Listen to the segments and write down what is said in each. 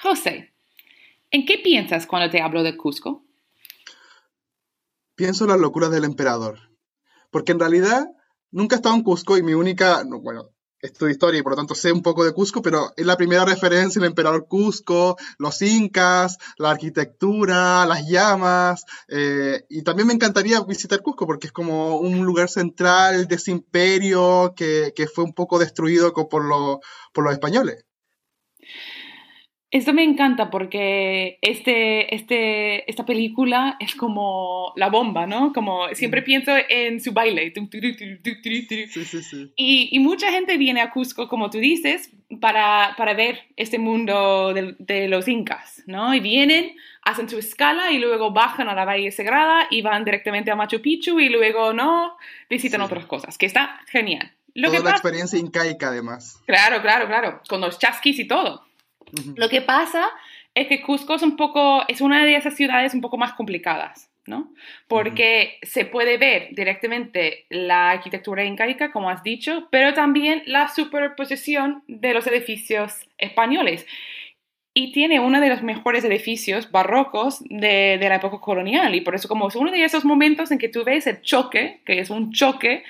José, ¿en qué piensas cuando te hablo de Cusco? Pienso en las locuras del emperador. Porque en realidad nunca he estado en Cusco y mi única, bueno, estudio historia y por lo tanto sé un poco de Cusco, pero es la primera referencia el emperador Cusco, los incas, la arquitectura, las llamas, eh, y también me encantaría visitar Cusco porque es como un lugar central de ese imperio que, que fue un poco destruido por, por los españoles. Esto me encanta porque este, este, esta película es como la bomba, ¿no? Como siempre pienso en su baile. Sí, sí, sí. Y, y, mucha gente viene a Cusco, como tú dices, para, para ver este mundo de, de, los incas, ¿no? Y vienen, hacen su escala y luego bajan a la Valle Sagrada y van directamente a Machu Picchu y luego, ¿no? Visitan otras cosas, que está genial. Lo Toda la experiencia incaica, además. Claro, claro, claro. Con los chasquis y todo. Lo que pasa es que Cusco es un poco, es una de esas ciudades un poco más complicadas, ¿no? Porque se puede ver directamente la arquitectura incaica, como has dicho, pero también la superposición de los edificios españoles. Y tiene uno de los mejores edificios barrocos de, de, la época colonial. Y por eso como es uno de esos momentos en que tú ves el choque, que es un choque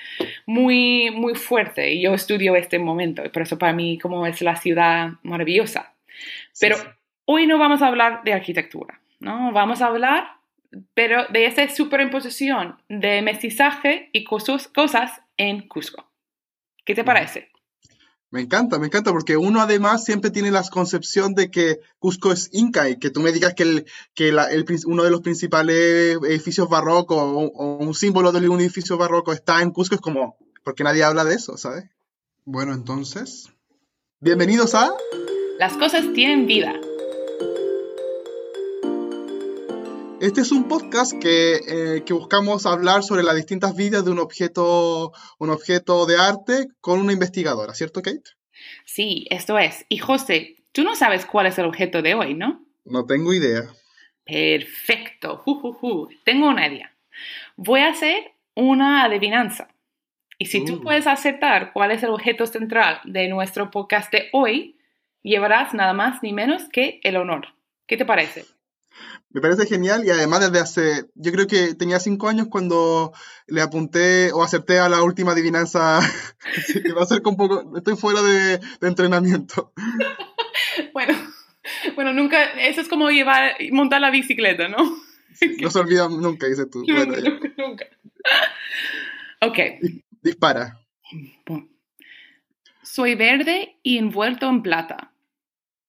muy, muy fuerte. Y yo estudio este momento. Y por eso para mí como es la ciudad maravillosa. Pero hoy no vamos a hablar de arquitectura, ¿no? Vamos a hablar pero de esa superimposición de mestizaje y cosas, cosas en Cusco. ¿Qué te parece? Me encanta, me encanta, porque uno además siempre tiene la concepción de que Cusco es inca y que tú me digas que, el, que el, uno de los principales edificios barrocos o, o, un símbolo de un edificio barroco está en Cusco es como, porque nadie habla de eso, ¿sabes? Bueno, entonces, bienvenidos a... Las cosas tienen vida. Este es un podcast que, eh, buscamos hablar sobre las distintas vidas de un objeto, un objeto de arte con una investigadora, ¿cierto, Kate? Sí, esto es. Y José, tú no sabes cuál es el objeto de hoy, ¿no? No tengo idea. Perfecto. Tengo una idea. Voy a hacer una adivinanza. Y si tú uh. puedes aceptar cuál es el objeto central de nuestro podcast de hoy, llevarás nada más ni menos que el honor. ¿Qué te parece? Me parece genial y además desde hace, yo creo que tenía cinco años cuando le apunté o acerté a la última adivinanza, que va a ser con poco, estoy fuera de, entrenamiento. bueno, bueno, nunca, eso es como llevar, montar la bicicleta, ¿no? no se olvida nunca, dices tú. Bueno, nunca, nunca. Ok. Dispara. Soy verde y envuelto en plata.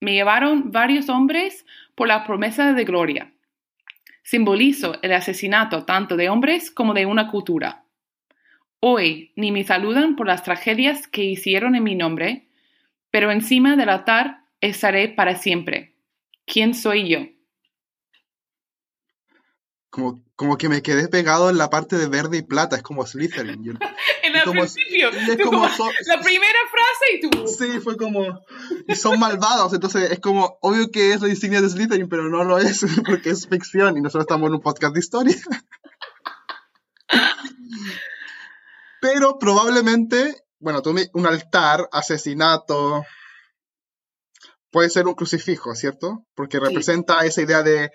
Me llevaron varios hombres por la promesa de gloria. Simbolizo el asesinato tanto de hombres como de una cultura. Hoy ni me saludan por las tragedias que hicieron en mi nombre, pero encima del altar estaré para siempre. ¿Quién soy yo? Como, como que me quedé pegado en la parte de verde y plata, es como Slytherin. En el principio, la primera frase y tú... Sí, fue como... Y son malvados, entonces es como, obvio que es la insignia de Slytherin, pero no lo es, porque es ficción y nosotros estamos en un podcast de historia. pero probablemente, bueno, tú un altar, asesinato, puede ser un crucifijo, ¿cierto? Porque representa esa idea de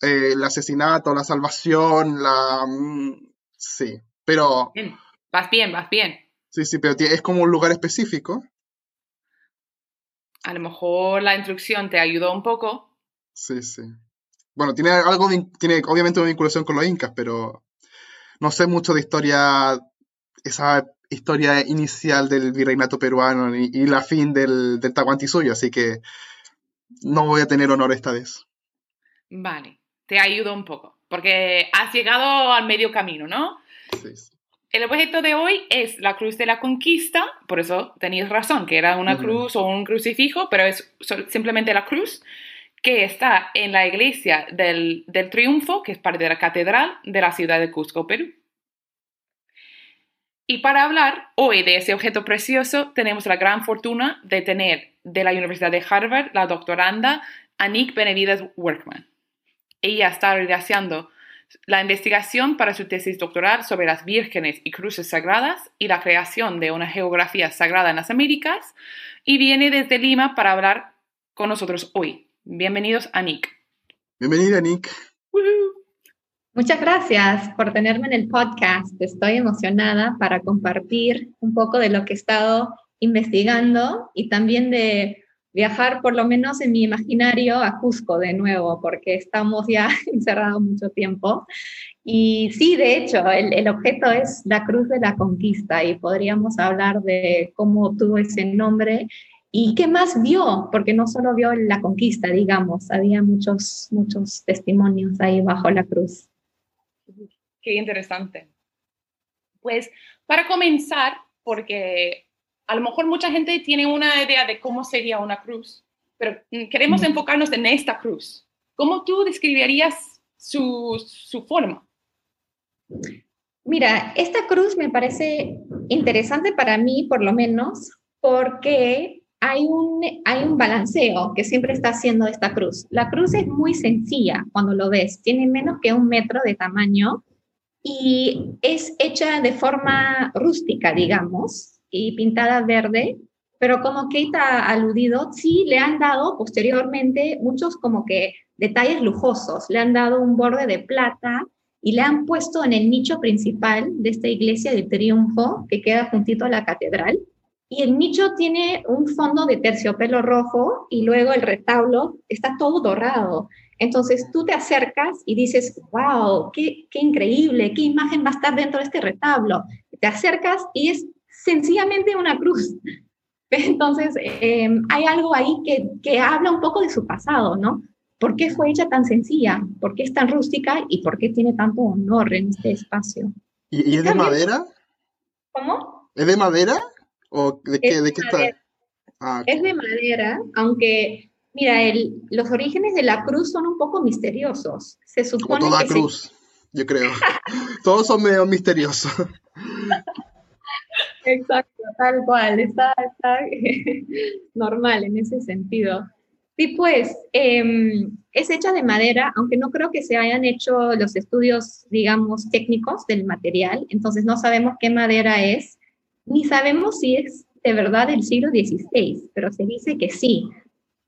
eh, el asesinato, la salvación, la... Mm, sí, pero... Bien. Vas bien, vas bien. Sí, sí, pero es como un lugar específico. A lo mejor la instrucción te ayudó un poco. Sí, sí. Bueno, tiene algo, tiene obviamente una vinculación con los incas, pero no sé mucho de historia, esa historia inicial del virreinato peruano y, la fin del, del Tahuantinsuyo, así que no voy a tener honor esta vez. Vale te ayudo un poco, porque has llegado al medio camino, ¿no? Sí, El objeto de hoy es la cruz de la conquista, por eso tenéis razón, que era una cruz o un crucifijo, pero es simplemente la cruz que está en la iglesia del, del Triunfo, que es parte de la catedral de la ciudad de Cusco, Perú. Y para hablar hoy de ese objeto precioso, tenemos la gran fortuna de tener de la Universidad de Harvard la doctoranda Anik Benavides Workman ella está realizando la investigación para su tesis doctoral sobre las vírgenes y cruces sagradas y la creación de una geografía sagrada en las Américas y viene desde Lima para hablar con nosotros hoy. Bienvenidos a Nick. Bienvenida, Nick. Muchas gracias por tenerme en el podcast. Estoy emocionada para compartir un poco de lo que he estado investigando y también de viajar por lo menos en mi imaginario a Cusco de nuevo, porque estamos ya encerrados mucho tiempo. Y sí, de hecho, el, el, objeto es la Cruz de la Conquista y podríamos hablar de cómo tuvo ese nombre y qué más vio, porque no solo vio la conquista, digamos, había muchos, muchos testimonios ahí bajo la cruz. Qué interesante. Pues para comenzar, porque a lo mejor mucha gente tiene una idea de cómo sería una cruz, pero queremos enfocarnos en esta cruz. ¿Cómo tú describirías su, su forma? Mira, esta cruz me parece interesante para mí, por lo menos, porque hay un, hay un balanceo que siempre está haciendo esta cruz. La cruz es muy sencilla cuando lo ves, tiene menos que un metro de tamaño y es hecha de forma rústica, digamos, y pintada verde, pero como Kate ha aludido, sí le han dado posteriormente muchos como que detalles lujosos, le han dado un borde de plata y le han puesto en el nicho principal de esta iglesia de triunfo que queda juntito a la catedral. Y el nicho tiene un fondo de terciopelo rojo y luego el retablo está todo dorado. Entonces tú te acercas y dices, wow, qué, qué increíble, qué imagen va a estar dentro de este retablo. Te acercas y es sencillamente una cruz. Entonces em, hay algo ahí que, que habla un poco de su pasado, ¿no? ¿Por qué fue hecha tan sencilla? ¿Por qué es tan rústica? ¿Y por qué tiene tanto honor en este espacio? ¿Y, es de madera? ¿Cómo? ¿Es de madera? ¿O de qué, de qué está? Ah, es de madera, aunque Mira, el, los orígenes de la cruz son un poco misteriosos. Se supone Como toda que cruz, yo creo. Todos son medio misteriosos. Exacto, tal cual. Está, está normal en ese sentido. Sí, pues eh, es hecha de madera, aunque no creo que se hayan hecho los estudios, digamos, técnicos del material, entonces no sabemos qué madera es, ni sabemos si es de verdad del siglo XVI, pero se dice que sí.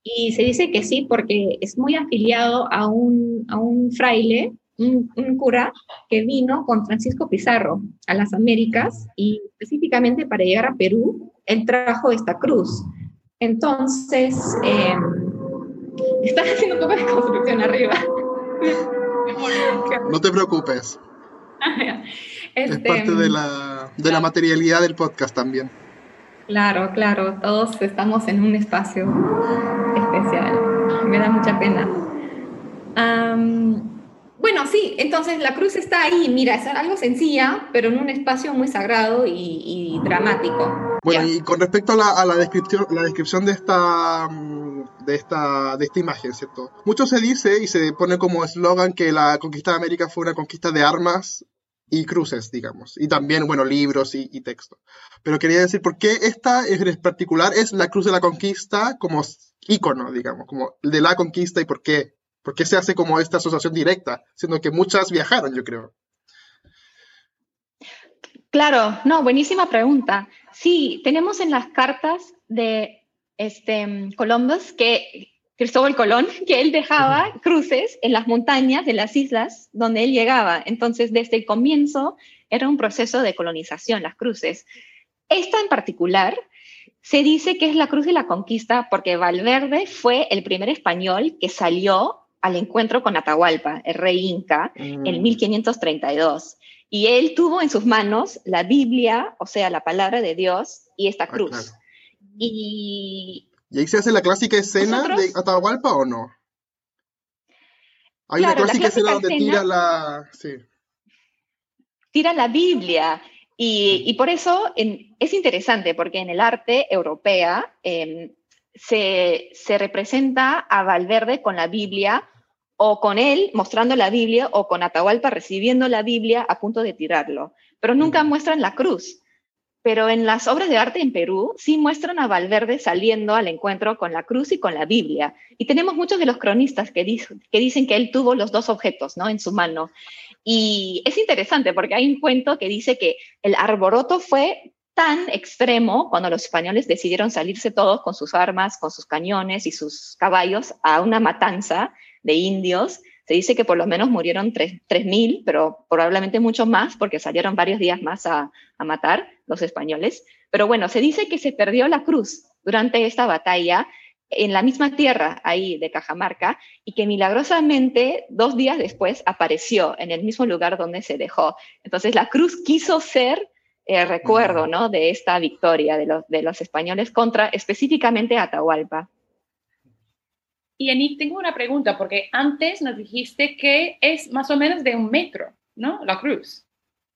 Y se dice que sí porque es muy afiliado a un, a un fraile, un, un, cura, que vino con Francisco Pizarro a las Américas y específicamente para llegar a Perú, él trajo esta cruz. Entonces, eh, están haciendo un poco de construcción arriba. No te preocupes. Este, es parte de la, de la materialidad del podcast también. Claro, claro, todos estamos en un espacio especial. Me da mucha pena. Um, bueno, sí, entonces la cruz está ahí, mira, es algo sencilla, pero en un espacio muy sagrado y, y dramático. Bueno, y con respecto a la, a la, descripción, la descripción de esta, de, esta, de esta imagen, ¿cierto? Mucho se dice y se pone como eslogan que la conquista de América fue una conquista de armas y cruces, digamos, y también, bueno, libros y, y texto. Pero quería decir, ¿por qué esta en particular es la cruz de la conquista como ícono, digamos, como de la conquista y por qué? ¿Por qué se hace como esta asociación directa? Siendo que muchas viajaron, yo creo. Claro, no, buenísima pregunta. Sí, tenemos en las cartas de este, Columbus que Cristóbal Colón, que él dejaba cruces en las montañas de las islas donde él llegaba. Entonces, desde el comienzo era un proceso de colonización, las cruces. Esta en particular se dice que es la cruz de la conquista porque Valverde fue el primer español que salió al encuentro con Atahualpa, el rey inca, mm. en 1532. Y él tuvo en sus manos la Biblia, o sea, la palabra de Dios, y esta ah, cruz. Ah, claro. Y ¿Y ahí se hace la clásica escena de Atahualpa o no? Hay una clásica, escena donde tira la... Sí. Tira la Biblia. Y, y por eso en, es interesante, porque en el arte europea eh, se, se representa a Valverde con la Biblia o con él mostrando la Biblia o con Atahualpa recibiendo la Biblia a punto de tirarlo, pero nunca muestran la cruz pero en las obras de arte en Perú sí muestran a Valverde saliendo al encuentro con la cruz y con la Biblia. Y tenemos muchos de los cronistas que, que dicen que él tuvo los dos objetos ¿no? en su mano. Y es interesante porque hay un cuento que dice que el arboroto fue tan extremo cuando los españoles decidieron salirse todos con sus armas, con sus cañones y sus caballos a una matanza de indios. Se dice que por lo menos murieron 3.000, pero probablemente mucho más porque salieron varios días más a, a matar los españoles. Pero bueno, se dice que se perdió la cruz durante esta batalla en la misma tierra ahí de Cajamarca y que milagrosamente dos días después apareció en el mismo lugar donde se dejó. Entonces la cruz quiso ser el eh, recuerdo ¿no? de esta victoria de los, de los españoles contra específicamente Atahualpa. Y Anik, tengo una pregunta, porque antes nos dijiste que es más o menos de un metro, ¿no? La cruz.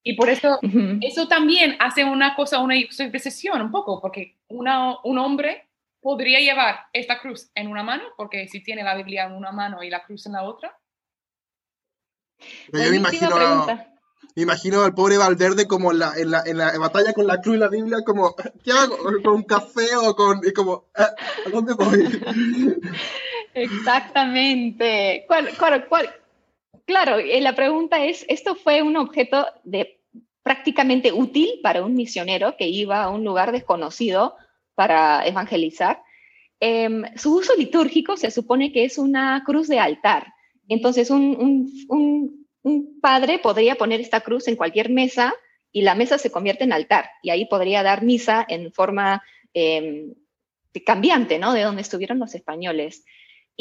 Y por eso, eso también hace una cosa, una precisión un poco, porque una, un hombre podría llevar esta cruz en una mano, porque si tiene la Biblia en una mano y la cruz en la otra. yo me imagino, me imagino al pobre Valverde como en la, en, la, en la, batalla con la cruz y la Biblia, como, ¿qué hago? ¿Con un café o con.? Y como, ¿a dónde voy? Exactamente. ¿Cuál, cuál? Claro, eh, la pregunta es: ¿esto fue un objeto de prácticamente útil para un misionero que iba a un lugar desconocido para evangelizar? Eh, su uso litúrgico se supone que es una cruz de altar. Entonces, un, padre podría poner esta cruz en cualquier mesa y la mesa se convierte en altar y ahí podría dar misa en forma em, cambiante, ¿no? De donde estuvieron los españoles.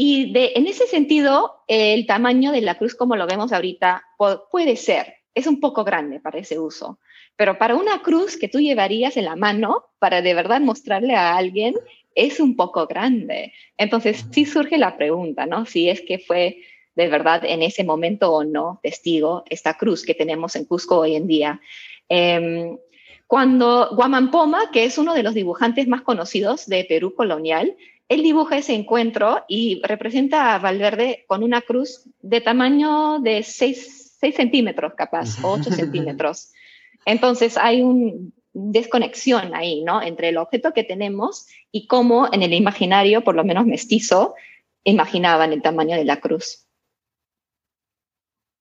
Y en ese sentido, el tamaño de la cruz, como lo vemos ahorita, puede ser, es un poco grande para ese uso, pero para una cruz que tú llevarías en la mano para de verdad mostrarle a alguien, es un poco grande. Entonces, sí surge la pregunta, ¿no? Si es que fue de verdad en ese momento o no testigo esta cruz que tenemos en Cusco hoy en día. Eh, cuando Guamampoma, que es uno de los dibujantes más conocidos de Perú colonial, él dibuja ese encuentro y representa a Valverde con una cruz de tamaño de 6, centímetros capaz, o 8 centímetros. Entonces hay una desconexión ahí, ¿no? Entre el objeto que tenemos y cómo en el imaginario, por lo menos mestizo, imaginaban el tamaño de la cruz.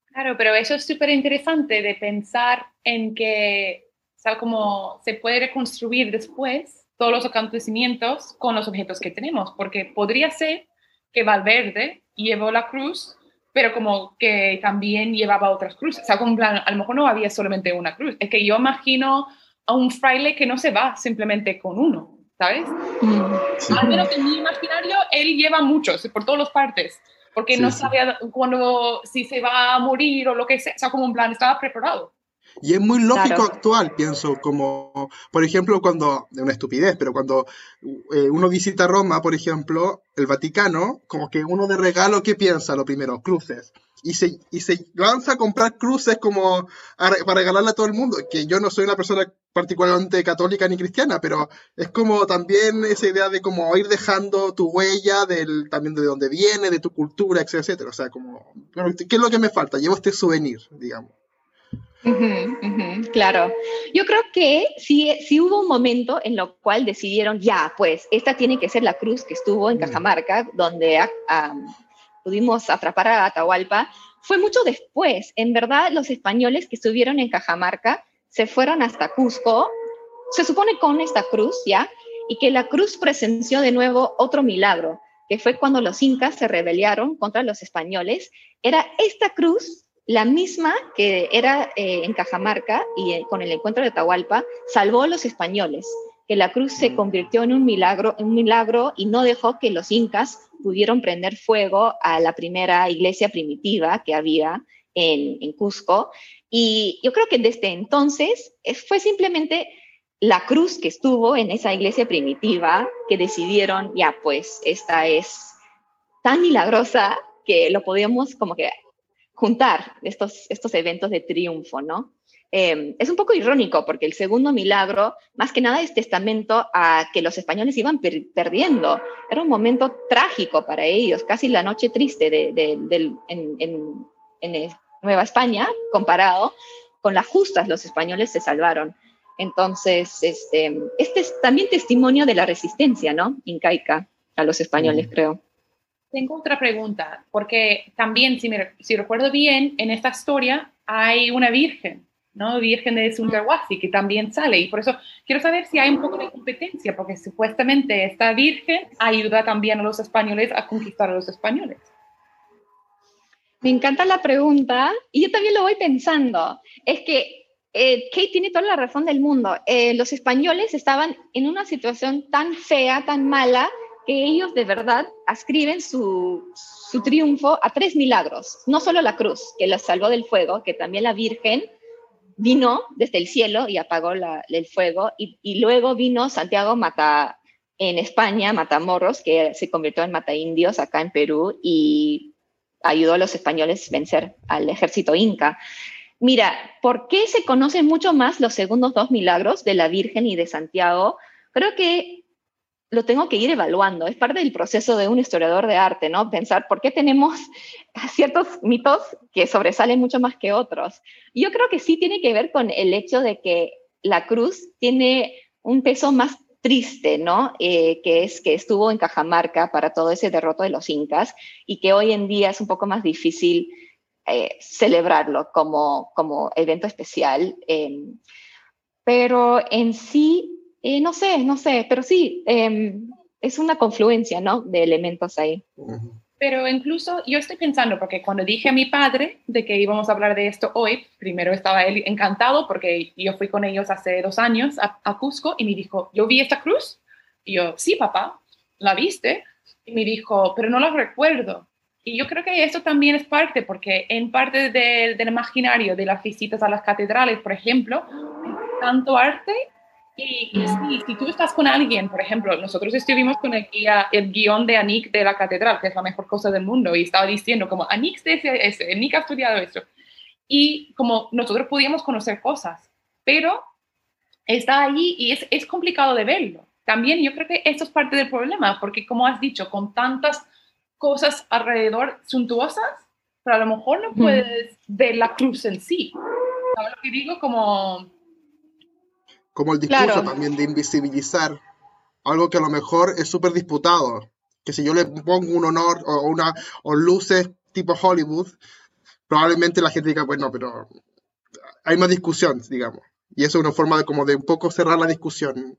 Claro, pero eso es súper interesante de pensar en que, ¿sabes cómo se puede reconstruir después todos los acontecimientos con los objetos que tenemos? Porque podría ser que Valverde llevó la cruz, pero como que también llevaba otras cruces. O sea, como plan, a lo mejor no había solamente una cruz. Es que yo imagino a un fraile que no se va simplemente con uno, ¿sabes? Mm. Al menos en mi imaginario, él lleva muchos, por todas las partes porque no sabía cuando, si se va a morir o lo que sea, o sea, como un plan, estaba preparado. Y es muy lógico actual, pienso, como, por ejemplo, cuando, de una estupidez, pero cuando eh, uno visita Roma, por ejemplo, el Vaticano, como que uno de regalo, ¿qué piensa lo primero? Cruces y se, y se lanza a comprar cruces como para regalarle a todo el mundo, que yo no soy una persona particularmente católica ni cristiana, pero es como también esa idea de como ir dejando tu huella del, también de dónde viene, de tu cultura, etcétera, O sea, como, ¿qué es lo que me falta? Llevo este souvenir, digamos. Claro. Yo creo que sí, sí, hubo un momento en lo cual decidieron, ya, pues, esta tiene que ser la cruz que estuvo en mm. Cajamarca, donde pudimos atrapar a Atahualpa, fue mucho después. En verdad, los españoles que estuvieron en Cajamarca se fueron hasta Cusco, se supone con esta cruz, ¿ya? Y que la cruz presenció de nuevo otro milagro, que fue cuando los incas se rebelaron contra los españoles. Era esta cruz la misma que era eh, en Cajamarca y eh, con el encuentro de Atahualpa, salvó a los españoles, que la cruz se mm. convirtió en un milagro, un milagro y no dejó que los incas pudieron prender fuego a la primera iglesia primitiva que había en, en Cusco. Y yo creo que desde entonces eh, fue simplemente la cruz que estuvo en esa iglesia primitiva que decidieron, ya pues, esta es tan milagrosa que lo podíamos como que juntar estos, estos eventos de triunfo, ¿no? Em, es un poco irónico porque el segundo milagro, más que nada, es testamento a que los españoles iban perdiendo. Era un momento trágico para ellos, casi la noche triste de, en, Nueva España, comparado con las justas, los españoles se salvaron. Entonces, este, este es también testimonio de la resistencia, ¿no? Incaica a los españoles, creo. Tengo otra pregunta, porque también, si, recuerdo bien, en esta historia hay una virgen ¿no? Virgen de Sundarwasi, que también sale. Y por eso quiero saber si hay un poco de competencia, porque supuestamente esta Virgen ayuda también a los españoles a conquistar a los españoles. Me encanta la pregunta y yo también lo voy pensando. Es que eh, Kate tiene toda la razón del mundo. Eh, los españoles estaban en una situación tan fea, tan mala, que ellos de verdad ascriben su, su triunfo a tres milagros. No solo la cruz, que la salvó del fuego, que también la Virgen vino desde el cielo y apagó el fuego, y, luego vino Santiago Mata en España, Matamoros, que se convirtió en Mata Indios acá en Perú y ayudó a los españoles a vencer al ejército inca. Mira, ¿por qué se conocen mucho más los segundos dos milagros de la Virgen y de Santiago? Creo que lo tengo que ir evaluando. Es parte del proceso de un historiador de arte, ¿no? Pensar por qué tenemos ciertos mitos que sobresalen mucho más que otros. Yo creo que sí tiene que ver con el hecho de que la cruz tiene un peso más triste, ¿no? Eh, que es que estuvo en Cajamarca para todo ese derroto de los incas y que hoy en día es un poco más difícil eh, celebrarlo como, como evento especial. Em, pero en sí, eh, no sé, no sé, pero sí, em, es una confluencia, ¿no? De elementos ahí. Pero incluso yo estoy pensando, porque cuando dije a mi padre de que íbamos a hablar de esto hoy, primero estaba él encantado porque yo fui con ellos hace dos años a, Cusco y me dijo, ¿yo vi esta cruz? Y yo, sí, papá, ¿la viste? Y me dijo, pero no la recuerdo. Y yo creo que esto también es parte, porque en parte del, del imaginario de las visitas a las catedrales, por ejemplo, tanto arte y, si, tú estás con alguien, por ejemplo, nosotros estuvimos con el, guía, el guion de Anik de la catedral, que es la mejor cosa del mundo, y estaba diciendo como, Anik Anik ha estudiado esto. Y como nosotros podíamos conocer cosas, pero está allí y es, es complicado de verlo. También yo creo que esto es parte del problema, porque como has dicho, con tantas cosas alrededor suntuosas, pero a lo mejor no puedes ver la cruz en sí. ¿Sabes lo que digo? Como como el discurso también de invisibilizar algo que a lo mejor es súper disputado. Que si yo le pongo un honor o, una, o luces tipo Hollywood, probablemente la gente diga, bueno, pero hay más discusión, digamos. Y eso es una forma de como de un poco cerrar la discusión,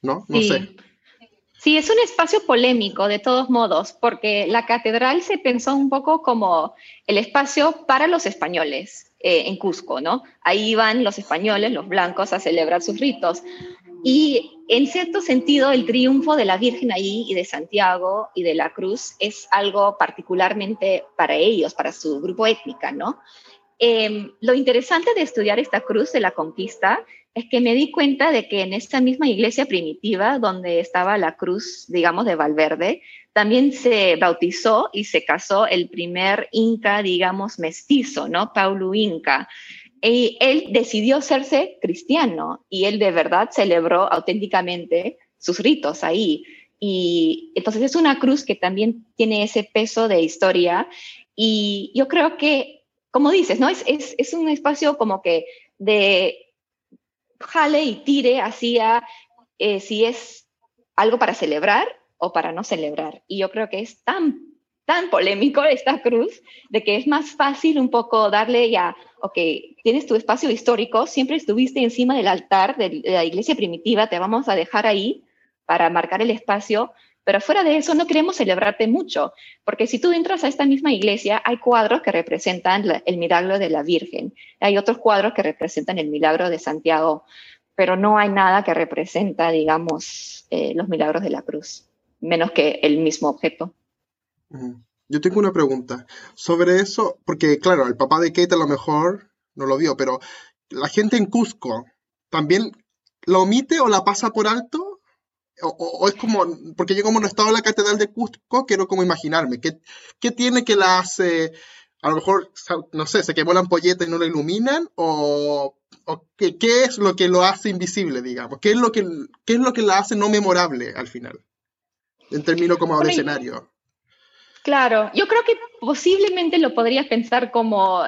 ¿no? No sé. Sí, es un espacio polémico de todos modos, porque la catedral se pensó un poco como el espacio para los españoles. Eh, en Cusco, ¿no? Ahí iban los españoles, los blancos, a celebrar sus ritos. Y en cierto sentido, el triunfo de la Virgen ahí y de Santiago y de la Cruz es algo particularmente para ellos, para su grupo étnica, ¿no? Em, lo interesante de estudiar esta cruz de la conquista es que me di cuenta de que en esta misma iglesia primitiva, donde estaba la cruz, digamos, de Valverde, también se bautizó y se casó el primer inca, digamos, mestizo, ¿no? Paulo Inca. Y él decidió hacerse cristiano y él de verdad celebró auténticamente sus ritos ahí. Y entonces es una cruz que también tiene ese peso de historia y yo creo que, como dices, ¿no? Es, un espacio como que de jale y tire hacia eh, si es algo para celebrar para no celebrar. Y yo creo que es tan, tan polémico esta cruz de que es más fácil un poco darle ya, ok, tienes tu espacio histórico, siempre estuviste encima del altar de la iglesia primitiva, te vamos a dejar ahí para marcar el espacio, pero fuera de eso no queremos celebrarte mucho, porque si tú entras a esta misma iglesia, hay cuadros que representan el milagro de la Virgen, hay otros cuadros que representan el milagro de Santiago, pero no hay nada que representa, digamos, eh, los milagros de la cruz menos que el mismo objeto. Yo tengo una pregunta sobre eso, porque claro, el papá de Kate a lo mejor no lo vio, pero la gente en Cusco también la omite o la pasa por alto. O, es como, porque yo como no he estado en la catedral de Cusco, quiero como imaginarme, ¿qué, tiene que la hace? A lo mejor, no sé, se quemó la ampolleta y no la iluminan, o, qué, qué, es lo que lo hace invisible, digamos, qué es lo que, qué es lo que la hace no memorable al final en términos como de escenario. Claro, yo creo que posiblemente lo podrías pensar como,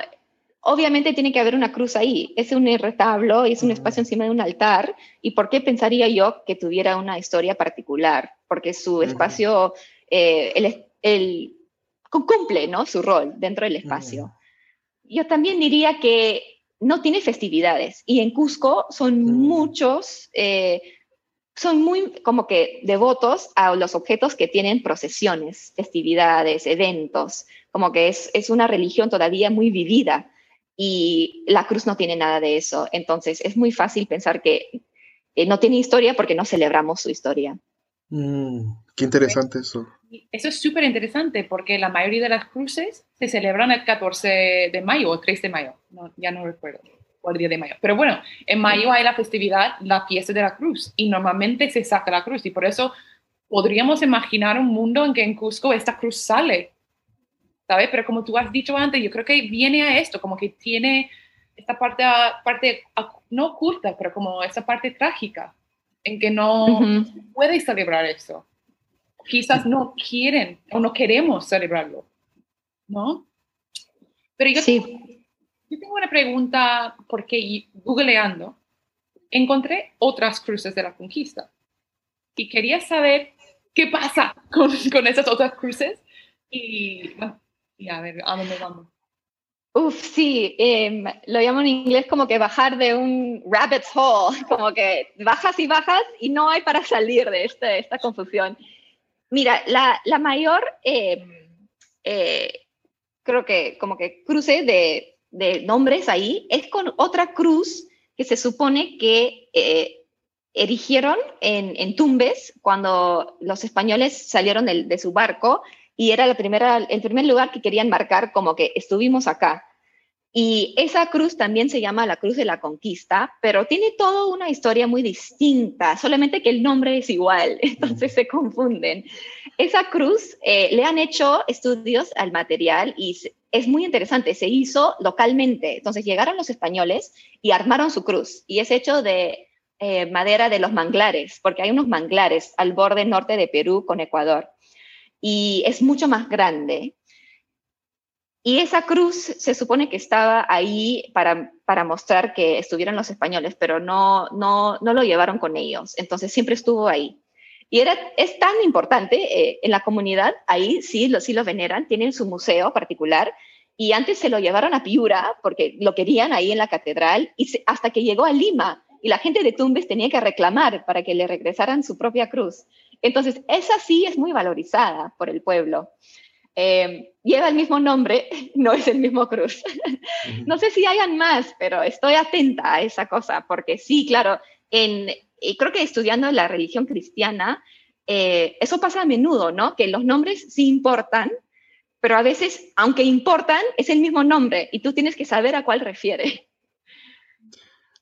obviamente tiene que haber una cruz ahí, es un retablo, es un espacio encima de un altar, ¿y por qué pensaría yo que tuviera una historia particular? Porque su espacio, eh, cumple ¿no? su rol dentro del espacio. Yo también diría que no tiene festividades. Y en Cusco son muchos, eh, son muy como que devotos a los objetos que tienen procesiones, festividades, eventos, como que es, es una religión todavía muy vivida y la cruz no tiene nada de eso. Entonces es muy fácil pensar que eh, no tiene historia porque no celebramos su historia. Mm, qué interesante eso. Eso es súper interesante porque la mayoría de las cruces se celebran el 14 de mayo o 3 de mayo, no, ya no recuerdo, el día de mayo. Pero bueno, en mayo hay la festividad, la fiesta de la cruz, y normalmente se saca la cruz, y por eso podríamos imaginar un mundo en que en Cusco esta cruz sale, ¿sabes? Pero como tú has dicho antes, yo creo que viene a esto, como que tiene esta parte, parte no oculta, pero como esta parte trágica, en que no Ujú. puede celebrar eso. Quizás no quieren o no queremos celebrarlo, ¿no? Pero yo, Sí. Yo tengo una pregunta porque googleando encontré otras cruces de la conquista y quería saber qué pasa con, con esas otras cruces y, bueno, y a ver, ¿a dónde vamos? Uf, sí, em, lo llamo en inglés como que bajar de un rabbit's hole, como que bajas y bajas y no hay para salir de este, esta confusión. Mira, la, la mayor, em, eh, creo que como que cruce de, de nombres ahí es con otra cruz que se supone que eh, erigieron en, en Tumbes cuando los españoles salieron del- de su barco y era la primera, el primer lugar que querían marcar como que estuvimos acá. Y esa cruz también se llama la Cruz de la Conquista, pero tiene toda una historia muy distinta, solamente que el nombre es igual, entonces se confunden. Esa cruz eh, le han hecho estudios al material y es muy interesante, se hizo localmente. Entonces llegaron los españoles y armaron su cruz y es hecho de eh, madera de los manglares, porque hay unos manglares al borde norte de Perú con Ecuador y es mucho más grande. Y esa cruz se supone que estaba ahí para, para mostrar que estuvieron los españoles, pero no, no, no lo llevaron con ellos. Entonces siempre estuvo ahí. Y era, es tan importante eh, en la comunidad, ahí sí lo, sí lo veneran, tienen su museo particular. Y antes se lo llevaron a Piura porque lo querían ahí en la catedral y se- hasta que llegó a Lima y la gente de Tumbes tenía que reclamar para que le regresaran su propia cruz. Entonces, esa sí es muy valorizada por el pueblo. Eh, lleva el mismo nombre, no es el mismo cruz. no sé si hayan más, pero estoy atenta a esa cosa, porque sí, claro, en, y creo que estudiando la religión cristiana, eh, eso pasa a menudo, ¿no? Que los nombres sí importan, pero a veces, aunque importan, es el mismo nombre y tú tienes que saber a cuál refiere.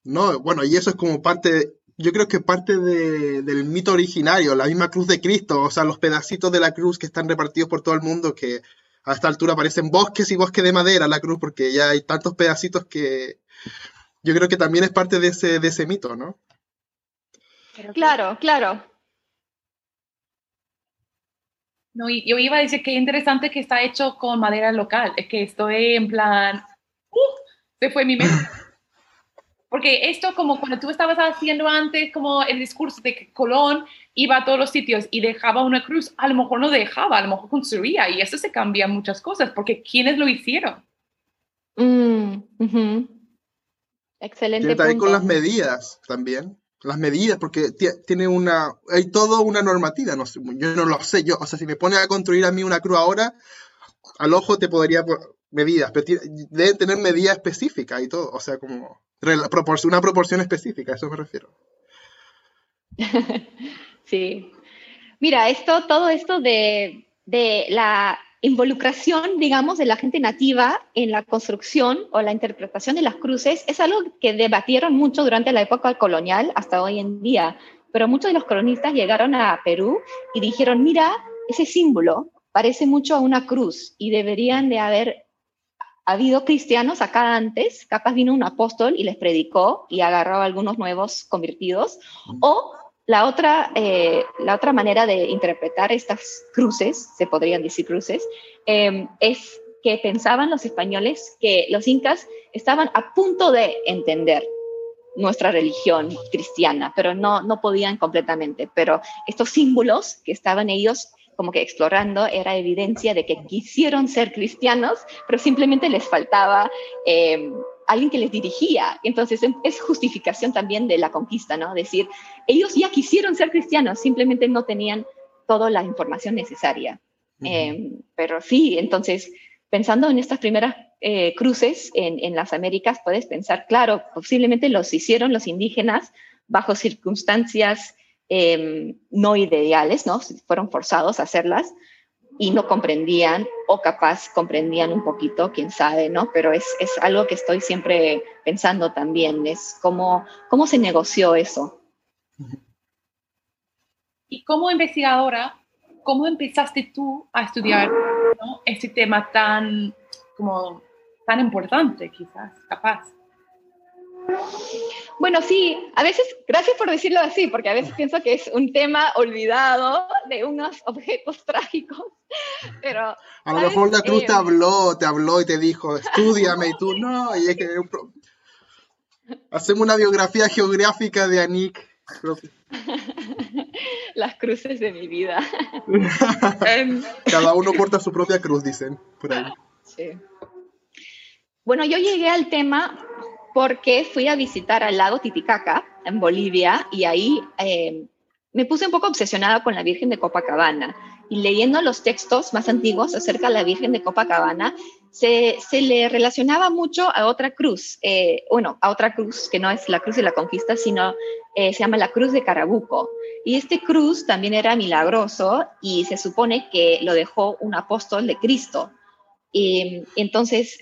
No, bueno, y eso es como parte, yo creo que parte de- del mito originario, la misma cruz de Cristo, o sea, los pedacitos de la cruz que están repartidos por todo el mundo, que a esta altura parecen bosques y bosques de madera la cruz, porque ya hay tantos pedacitos que yo creo que también es parte de ese, de ese mito, ¿no? Claro, claro. No, y yo iba a decir que interesante que está hecho con madera local. Es que estoy en plan, ¡uh! se fue mi mente. Porque esto, como cuando tú estabas haciendo antes, como el discurso de que Colón iba a todos los sitios y dejaba una cruz, a lo mejor no dejaba, a lo mejor construía. Y eso se cambia muchas cosas, porque ¿quiénes lo hicieron? Mm, ujú. Excelente Tiene también con punto. las medidas también. Las medidas, porque ti- tiene una, hay todo una normativa, no yo no lo sé, yo, o sea, si me pone a construir a mí una cruz ahora, al ojo te podría po- medidas, pero deben tener medidas específicas y todo, o sea, como una proporción específica, a eso me refiero. Sí. Mira, esto, todo esto de, de la involucración, digamos, de la gente nativa en la construcción o la interpretación de las cruces es algo que debatieron mucho durante la época colonial hasta hoy en día. Pero muchos de los cronistas llegaron a Perú y dijeron, mira, ese símbolo parece mucho a una cruz y deberían de haber habido cristianos acá antes, capaz vino un apóstol y les predicó y agarró a algunos nuevos convertidos, o la otra, eh, la otra manera de interpretar estas cruces, se podrían decir cruces, eh, es que pensaban los españoles que los incas estaban a punto de entender nuestra religión cristiana, pero no, no podían completamente. Pero estos símbolos que estaban ellos como que explorando era evidencia de que quisieron ser cristianos, pero simplemente les faltaba eh, alguien que les dirigía. Entonces es justificación también de la conquista, ¿no? Decir, ellos ya quisieron ser cristianos, simplemente no tenían toda la información necesaria. Em, pero sí, entonces, pensando en estas primeras eh, cruces en, en, las Américas, puedes pensar, claro, posiblemente los hicieron los indígenas bajo circunstancias em, no ideales, ¿no? Fueron forzados a hacerlas, y no comprendían o capaz comprendían un poquito, quién sabe, ¿no? Pero es, es algo que estoy siempre pensando también, es cómo, cómo se negoció eso. Y como investigadora, ¿cómo empezaste tú a estudiar este tema tan, como, tan importante, quizás, capaz? Bueno, sí, a veces, gracias por decirlo así, porque a veces pienso que es un tema olvidado de unos objetos trágicos, pero... A lo mejor la cruz te eh, habló, te habló y te dijo, estudiame, y tú no, y es que... Hacemos una biografía geográfica de Anik. Las cruces de mi vida. Em, Cada uno porta su propia cruz, dicen, por ahí. Sí. Bueno, yo llegué al tema porque fui a visitar al lago Titicaca en Bolivia y ahí eh, me puse un poco obsesionada con la Virgen de Copacabana y leyendo los textos más antiguos acerca de la Virgen de Copacabana, se, se le relacionaba mucho a otra cruz, eh, bueno, a otra cruz que no es la cruz de la conquista, sino eh, se llama la cruz de Carabuco. Y este cruz también era milagroso y se supone que lo dejó un apóstol de Cristo. Entonces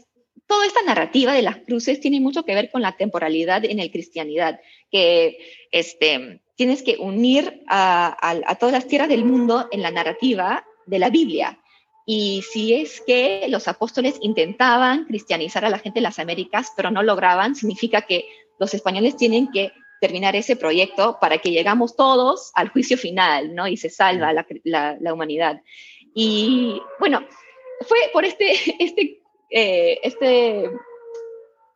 toda esta narrativa de las cruces tiene mucho que ver con la temporalidad en el cristianidad, que este, tienes que unir a, todas las tierras del mundo en la narrativa de la Biblia. Y si es que los apóstoles intentaban cristianizar a la gente de las Américas, pero no lograban, significa que los españoles tienen que terminar ese proyecto para que llegamos todos al juicio final, ¿no? Y se salva la, la humanidad. Y bueno, fue por este, este eh, este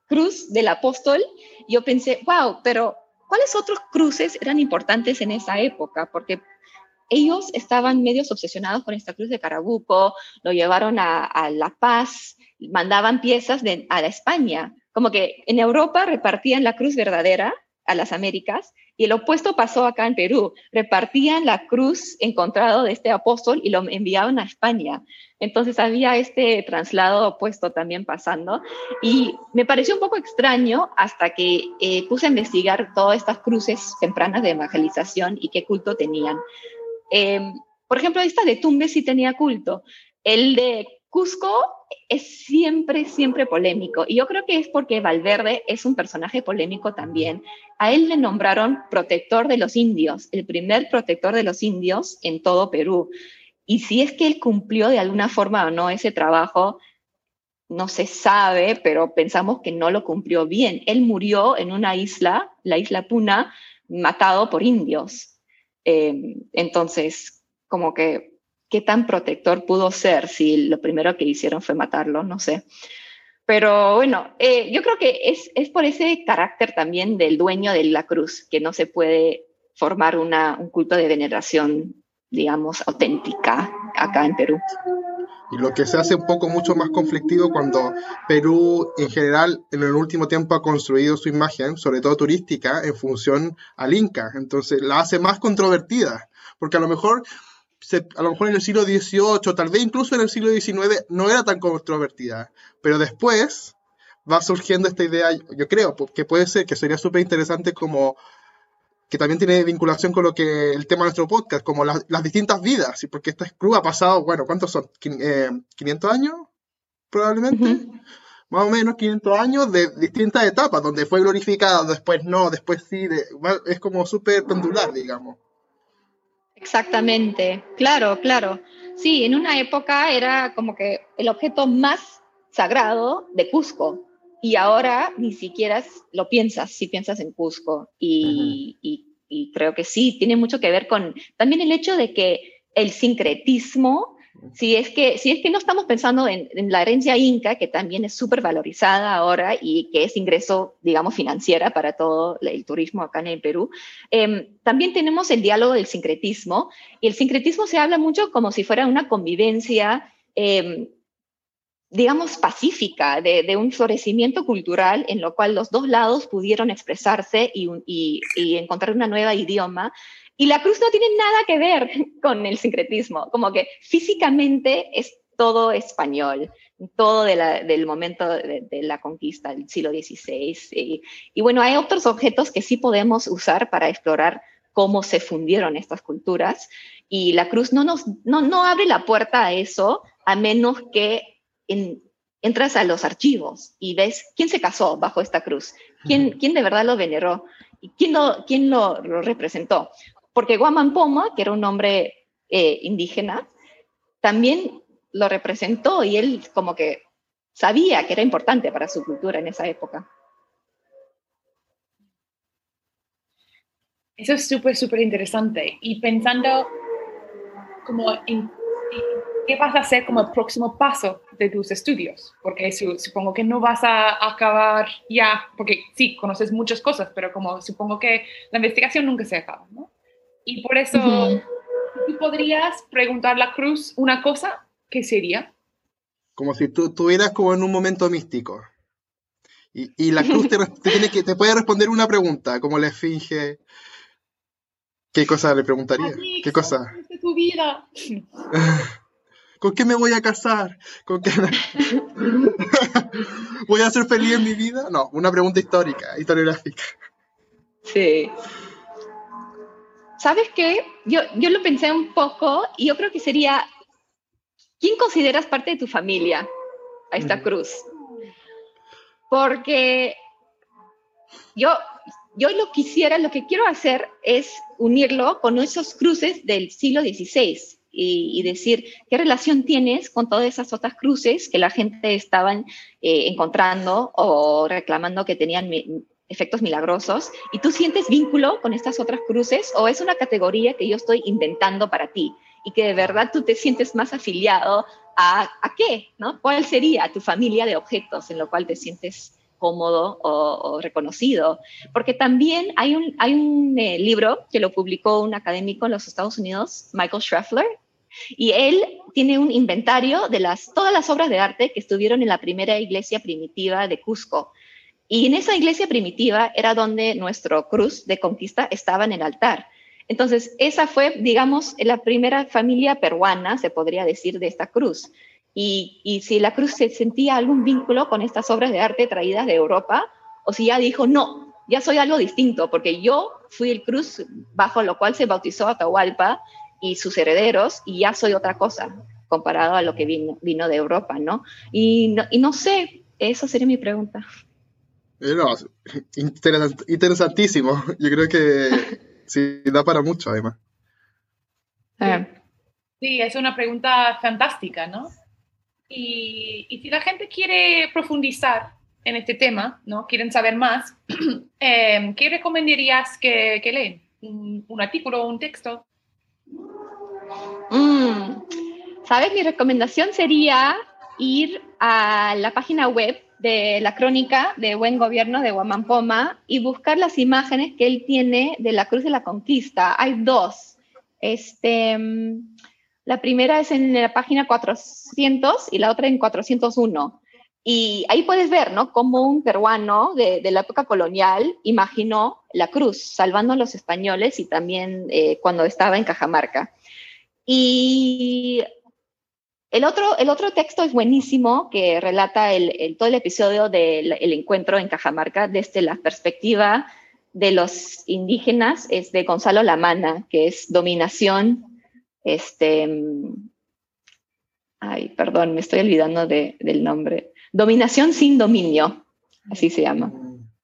cruz del apóstol, yo pensé, wow, pero ¿cuáles otros cruces eran importantes en esa época? Porque ellos estaban medios obsesionados con esta cruz de Carabuco, lo llevaron a, La Paz, mandaban piezas de, a la España, como que en Europa repartían la cruz verdadera a las Américas y el opuesto pasó acá en Perú. Repartían la cruz encontrado de este apóstol y lo enviaban a España. Entonces había este traslado opuesto también pasando y me pareció un poco extraño hasta que eh, puse a investigar todas estas cruces tempranas de evangelización y qué culto tenían. Em, por ejemplo, esta de Tumbes sí tenía culto. El de Cusco es siempre, siempre polémico. Y yo creo que es porque Valverde es un personaje polémico también. A él le nombraron protector de los indios, el primer protector de los indios en todo Perú. Y si es que él cumplió de alguna forma o no ese trabajo, no se sabe, pero pensamos que no lo cumplió bien. Él murió en una isla, la isla Puna, matado por indios. Eh, entonces, como que qué tan protector pudo ser si lo primero que hicieron fue matarlo, no sé. Pero bueno, eh, yo creo que es, es, por ese carácter también del dueño de la cruz que no se puede formar una, un culto de veneración, digamos, auténtica acá en Perú. Y lo que se hace un poco mucho más conflictivo cuando Perú en general en el último tiempo ha construido su imagen, sobre todo turística, en función al Inca. Entonces la hace más controvertida. Porque a lo mejor a lo mejor en el siglo XVIII, tal vez incluso en el siglo XIX, no era tan controvertida. Pero después va surgiendo esta idea, yo creo, que puede ser, que sería súper interesante como que también tiene vinculación con lo que el tema de nuestro podcast, como las, distintas vidas, porque esta cruz ha pasado, bueno, ¿cuántos son? ¿500 eh, años? Probablemente. Más o menos 500 años de distintas etapas, donde fue glorificada, después no, después sí, es como súper pendular, digamos. Exactamente, claro, claro. Sí, en una época era como que el objeto más sagrado de Cusco. Y ahora ni siquiera lo piensas si piensas en Cusco. Y, y creo que sí, tiene mucho que ver con también el hecho de que el sincretismo si es que, si es que no estamos pensando en, la herencia inca, que también es súper valorizada ahora y que es ingreso, digamos, financiera para todo el turismo acá en Perú, em, también tenemos el diálogo del sincretismo. Y el sincretismo se habla mucho como si fuera una convivencia em, digamos, pacífica, de, un florecimiento cultural en lo cual los dos lados pudieron expresarse y, y, encontrar una nueva idioma. Y la cruz no tiene nada que ver con el sincretismo, como que físicamente es todo español, todo del momento de, la conquista del siglo XVI. Y, y, bueno, hay otros objetos que sí podemos usar para explorar cómo se fundieron estas culturas. Y la cruz no, nos, no, no abre la puerta a eso, a menos que entras a los archivos y ves quién se casó bajo esta cruz, quién, quién de verdad lo veneró y quién lo, quién lo, representó. Porque Guaman Poma, que era un hombre eh, indígena, también lo representó y él como que sabía que era importante para su cultura en esa época. Eso es súper, súper interesante. Y pensando como en ¿qué vas a hacer como el próximo paso de tus estudios? Porque supongo que no vas a acabar ya, porque sí, conoces muchas cosas, pero como supongo que la investigación nunca se acaba, ¿no? Y por eso, ¿tú podrías preguntar a la cruz una cosa? ¿Qué sería? Como si tú estuvieras como en un momento místico. Y, la cruz te, tiene que, te puede responder una pregunta, como la esfinge. ¿Qué cosa le preguntaría? ¿Qué cosa? De tu vida. ¿Con qué me voy a casar? ¿Con qué voy a ser feliz en mi vida? No, una pregunta histórica, historiográfica. Sí. ¿Sabes qué? Yo, yo lo pensé un poco y yo creo que sería, ¿quién consideras parte de tu familia a esta cruz? Porque yo, yo lo quisiera, lo que quiero hacer es unirlo con esos cruces del siglo XVI y, decir qué relación tienes con todas esas otras cruces que la gente estaba eh, encontrando o reclamando que tenían efectos milagrosos y tú sientes vínculo con estas otras cruces o es una categoría que yo estoy inventando para ti y que de verdad tú te sientes más afiliado a, a qué, ¿no? ¿Cuál sería tu familia de objetos en lo cual te sientes cómodo o, reconocido. Porque también hay un, hay un eh, libro que lo publicó un académico en los Estados Unidos, Michael Schreffler, y él tiene un inventario de las, todas las obras de arte que estuvieron en la primera iglesia primitiva de Cusco. Y en esa iglesia primitiva era donde nuestro cruz de conquista estaba en el altar. Entonces, esa fue, digamos, la primera familia peruana, se podría decir, de esta cruz. Y, si la cruz se sentía algún vínculo con estas obras de arte traídas de Europa, o si ya dijo, no, ya soy algo distinto, porque yo fui el cruz bajo lo cual se bautizó Atahualpa y sus herederos y ya soy otra cosa comparado a lo que vino, vino de Europa, ¿no? Y, ¿no? y no sé, esa sería mi pregunta. Eh, interesantísimo. Yo creo que sí, da para mucho, además. Sí, es una pregunta fantástica, ¿no? Y, y, si la gente quiere profundizar en este tema, ¿no? Quieren saber más, eh, ¿qué recomendarías que, que leen? ¿Un, ¿Un, artículo o un texto? Mm, ¿Sabes? Mi recomendación sería ir a la página web de la crónica de Buen Gobierno de Guamampoma y buscar las imágenes que él tiene de la Cruz de la Conquista. Hay dos. Este, mm, la primera es en la página 400 y la otra en 401. Y ahí puedes ver, ¿no? Cómo un peruano de, la época colonial imaginó la cruz, salvando a los españoles y también eh, cuando estaba en Cajamarca. Y el otro, el otro texto es buenísimo, que relata el, todo el episodio del encuentro en Cajamarca desde la perspectiva de los indígenas, es de Gonzalo Lamana, que es dominación, este, ay, perdón, me estoy olvidando del nombre, dominación sin dominio, así se llama.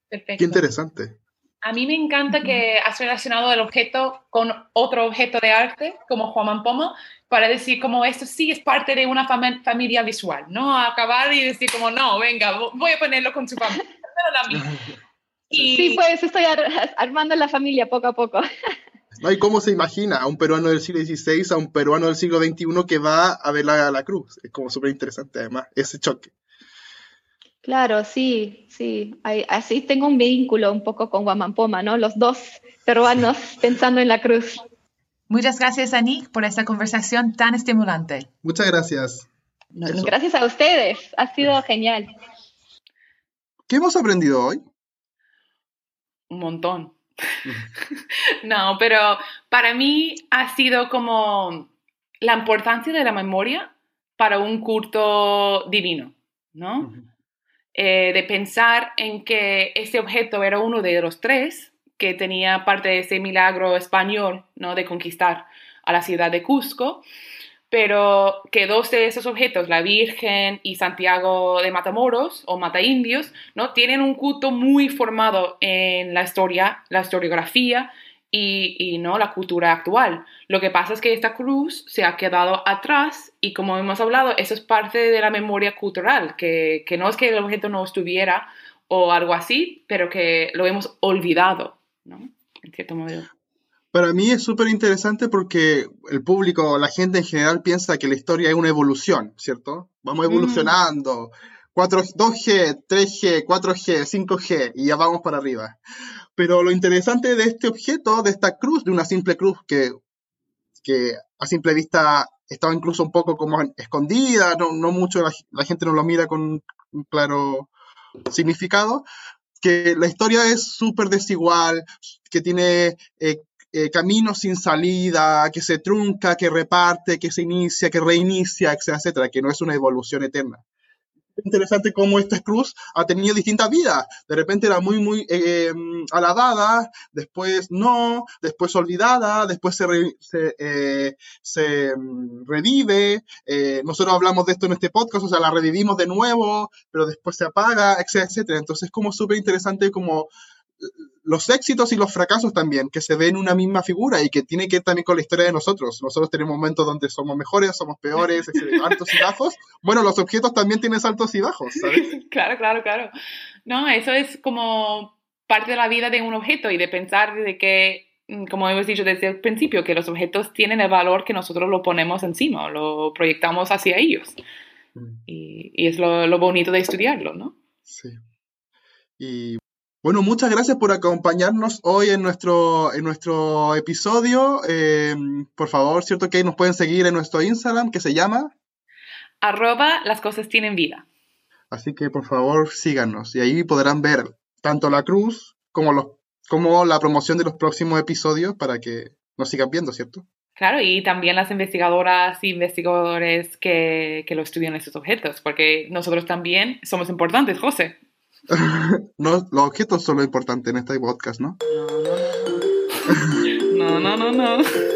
Perfecto. Qué interesante. A mí me encanta que has relacionado el objeto con otro objeto de arte, como Juan Pomo, para decir como esto sí es parte de una familia visual, ¿no? Acabar y decir como, no, venga, voy a ponerlo con su familia. Y... Sí, pues estoy armando la familia poco a poco. ¿No? ¿Y cómo se imagina a un peruano del siglo XVI a un peruano del siglo XXI que va a ver la, la cruz? Es como súper interesante además, ese choque. Claro, sí, sí. así tengo un vínculo un poco con Guamampoma, ¿no? Los dos peruanos pensando en la cruz. Muchas gracias, Anik, por esta conversación tan estimulante. Muchas gracias. Gracias a ustedes, ha sido genial. ¿Qué hemos aprendido hoy? Un montón. no, pero para mí ha sido como la importancia de la memoria para un culto divino, ¿no? Eh, de pensar en que ese objeto era uno de los tres que tenía parte de ese milagro español, ¿no? De conquistar a la ciudad de Cusco, pero que dos de esos objetos, la Virgen y Santiago de Matamoros o Mataindios, ¿no? tienen un culto muy formado en la historia, la historiografía y, ¿no? la cultura actual. Lo que pasa es que esta cruz se ha quedado atrás y como hemos hablado, eso es parte de la memoria cultural, que, que no es que el objeto no estuviera o algo así, pero que lo hemos olvidado, ¿no? En cierto modo. Para mí es súper interesante porque el público, la gente en general piensa que la historia es una evolución, ¿cierto? Vamos mm. evolucionando. 4, 2G, 3G, 4G, 5G y ya vamos para arriba. Pero lo interesante de este objeto, de esta cruz, de una simple cruz que, que a simple vista estaba incluso un poco como escondida, no, no mucho, la, gente no lo mira con un claro significado, que la historia es súper desigual, que tiene eh, eh, camino sin salida, que se trunca, que reparte, que se inicia, que reinicia, etcétera, etcétera, que no es una evolución eterna. Es interesante cómo esta cruz ha tenido distintas vidas. De repente era muy, muy eh, alabada, después no, después olvidada, después se, se, eh, mm, revive. nosotros hablamos de esto en este podcast, o sea, la revivimos de nuevo, pero después se apaga, etcétera, etcétera. Entonces, como súper interesante como los éxitos y los fracasos también, que se ven en una misma figura y que tiene que ver también con la historia de nosotros. Nosotros tenemos momentos donde somos mejores, somos peores, altos y bajos. Bueno, los objetos también tienen altos y bajos, ¿sabes? Claro, claro, claro. No, eso es como parte de la vida de un objeto y de pensar de que, mm, como hemos dicho desde el principio, que los objetos tienen el valor que nosotros lo ponemos encima, lo proyectamos hacia ellos. Mm. Y, y, es lo, lo bonito de estudiarlo, ¿no? Sí. Y bueno, muchas gracias por acompañarnos hoy en nuestro, en nuestro episodio. Eh, por favor, ¿cierto que nos pueden seguir en nuestro Instagram que se llama? Arroba las cosas tienen vida. Así que por favor síganos y ahí podrán ver tanto la cruz como, los, como la promoción de los próximos episodios para que nos sigan viendo, ¿cierto? Claro, y también las investigadoras e investigadores que, que lo estudian estos objetos, porque nosotros también somos importantes, José. no, los objetos son lo importante en este podcast, ¿no? No, no, no. no, no, no.